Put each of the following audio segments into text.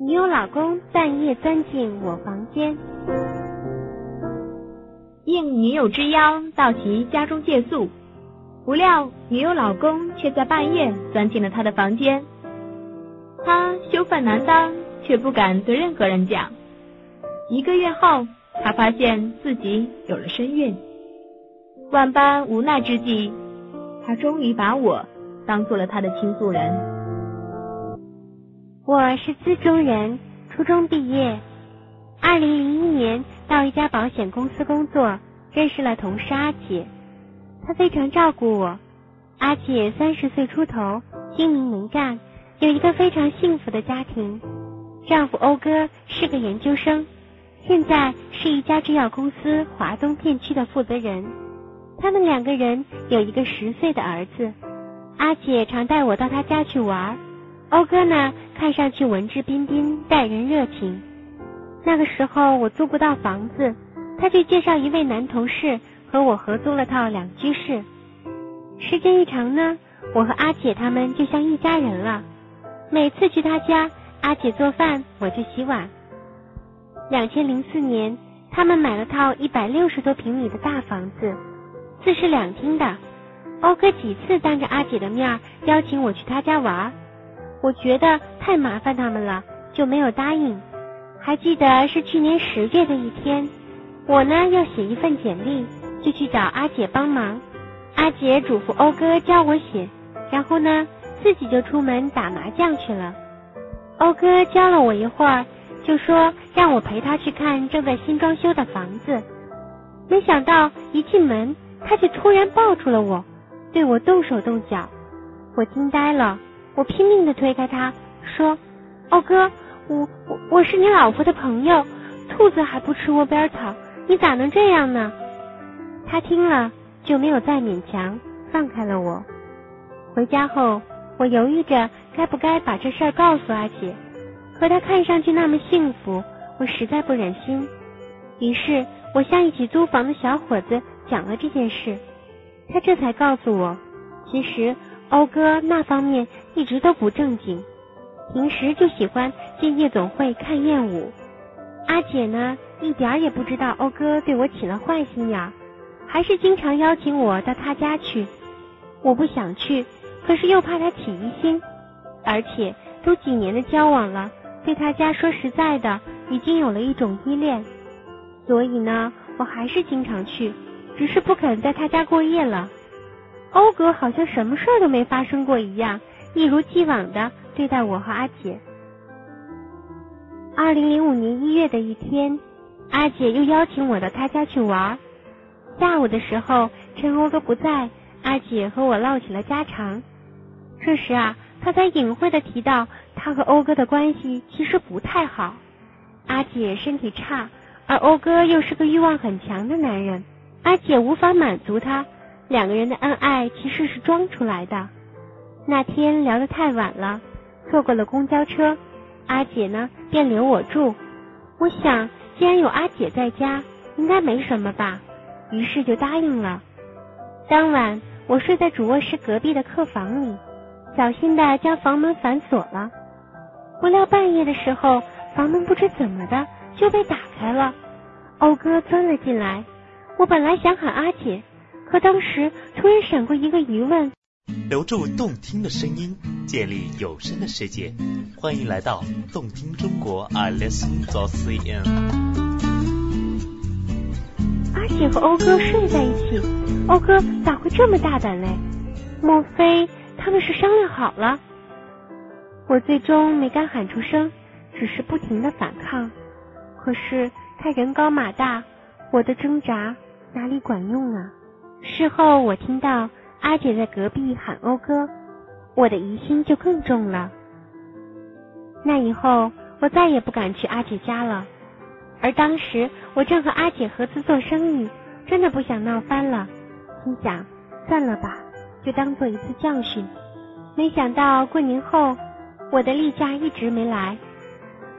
女友老公半夜钻进我房间，应女友之邀到其家中借宿，不料女友老公却在半夜钻进了他的房间。他羞愤难当，却不敢对任何人讲。一个月后，他发现自己有了身孕。万般无奈之际，他终于把我当做了他的倾诉人。我是资中人，初中毕业，二零零一年到一家保险公司工作，认识了同事阿姐，她非常照顾我。阿姐三十岁出头，精明能干，有一个非常幸福的家庭。丈夫欧哥是个研究生，现在是一家制药公司华东片区的负责人。他们两个人有一个十岁的儿子。阿姐常带我到他家去玩。欧哥呢，看上去文质彬彬，待人热情。那个时候我租不到房子，他就介绍一位男同事和我合租了套两居室。时间一长呢，我和阿姐他们就像一家人了。每次去他家，阿姐做饭，我就洗碗。两千零四年，他们买了套一百六十多平米的大房子。四室两厅的，欧哥几次当着阿姐的面邀请我去他家玩，我觉得太麻烦他们了，就没有答应。还记得是去年十月的一天，我呢要写一份简历，就去找阿姐帮忙。阿姐嘱咐欧哥教我写，然后呢自己就出门打麻将去了。欧哥教了我一会儿，就说让我陪他去看正在新装修的房子。没想到一进门。他却突然抱住了我，对我动手动脚，我惊呆了。我拼命的推开他，说：“欧哥，我我我是你老婆的朋友，兔子还不吃窝边草，你咋能这样呢？”他听了就没有再勉强，放开了我。回家后，我犹豫着该不该把这事儿告诉阿姐，可她看上去那么幸福，我实在不忍心。于是我向一起租房的小伙子。讲了这件事，他这才告诉我，其实欧哥那方面一直都不正经，平时就喜欢进夜总会看艳舞。阿姐呢，一点儿也不知道欧哥对我起了坏心眼，还是经常邀请我到他家去。我不想去，可是又怕他起疑心，而且都几年的交往了，对他家说实在的，已经有了一种依恋，所以呢，我还是经常去。只是不肯在他家过夜了。欧哥好像什么事儿都没发生过一样，一如既往的对待我和阿姐。二零零五年一月的一天，阿姐又邀请我到她家去玩。下午的时候，趁欧哥不在，阿姐和我唠起了家常。这时啊，她才隐晦的提到，她和欧哥的关系其实不太好。阿姐身体差，而欧哥又是个欲望很强的男人。阿姐无法满足他，两个人的恩爱其实是装出来的。那天聊得太晚了，错过了公交车，阿姐呢便留我住。我想，既然有阿姐在家，应该没什么吧，于是就答应了。当晚我睡在主卧室隔壁的客房里，小心的将房门反锁了。不料半夜的时候，房门不知怎么的就被打开了，欧哥钻了进来。我本来想喊阿姐，可当时突然闪过一个疑问：留住动听的声音，建立有声的世界，欢迎来到动听中国，I listen to CN。阿姐和欧哥睡在一起，欧哥咋会这么大胆嘞？莫非他们是商量好了？我最终没敢喊出声，只是不停的反抗。可是他人高马大，我的挣扎。哪里管用啊！事后我听到阿姐在隔壁喊欧哥，我的疑心就更重了。那以后我再也不敢去阿姐家了。而当时我正和阿姐合资做生意，真的不想闹翻了，心想算了吧，就当做一次教训。没想到过年后，我的例假一直没来。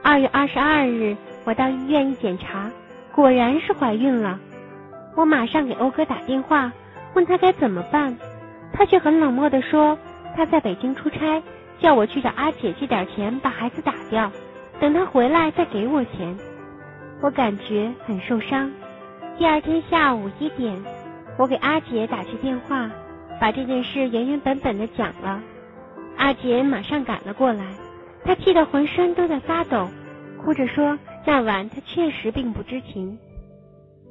二月二十二日，我到医院一检查，果然是怀孕了。我马上给欧哥打电话，问他该怎么办，他却很冷漠的说他在北京出差，叫我去找阿姐借点钱把孩子打掉。等他回来再给我钱。我感觉很受伤。第二天下午一点，我给阿姐打去电话，把这件事原原本本的讲了。阿姐马上赶了过来，她气得浑身都在发抖，哭着说那晚她确实并不知情。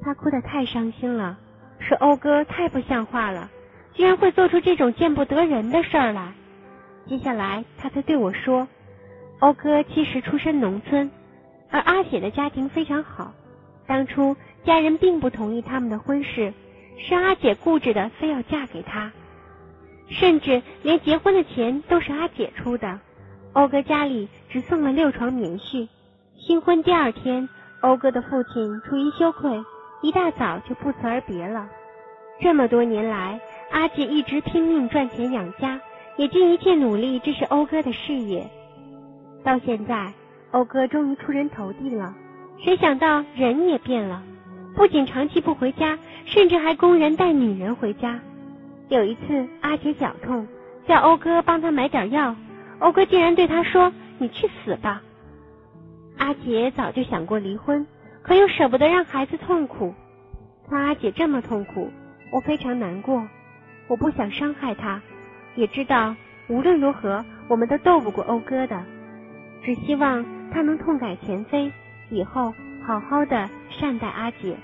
她哭得太伤心了，说欧哥太不像话了，居然会做出这种见不得人的事儿来。接下来，他才对我说，欧哥其实出身农村。而阿姐的家庭非常好，当初家人并不同意他们的婚事，是阿姐固执的非要嫁给他，甚至连结婚的钱都是阿姐出的。欧哥家里只送了六床棉絮。新婚第二天，欧哥的父亲出于羞愧，一大早就不辞而别了。这么多年来，阿姐一直拼命赚钱养家，也尽一切努力支持欧哥的事业，到现在。欧哥终于出人头地了，谁想到人也变了，不仅长期不回家，甚至还公然带女人回家。有一次，阿姐脚痛，叫欧哥帮她买点药，欧哥竟然对她说：“你去死吧！”阿姐早就想过离婚，可又舍不得让孩子痛苦。看阿姐这么痛苦，我非常难过。我不想伤害他，也知道无论如何我们都斗不过欧哥的，只希望。他能痛改前非，以后好好的善待阿姐。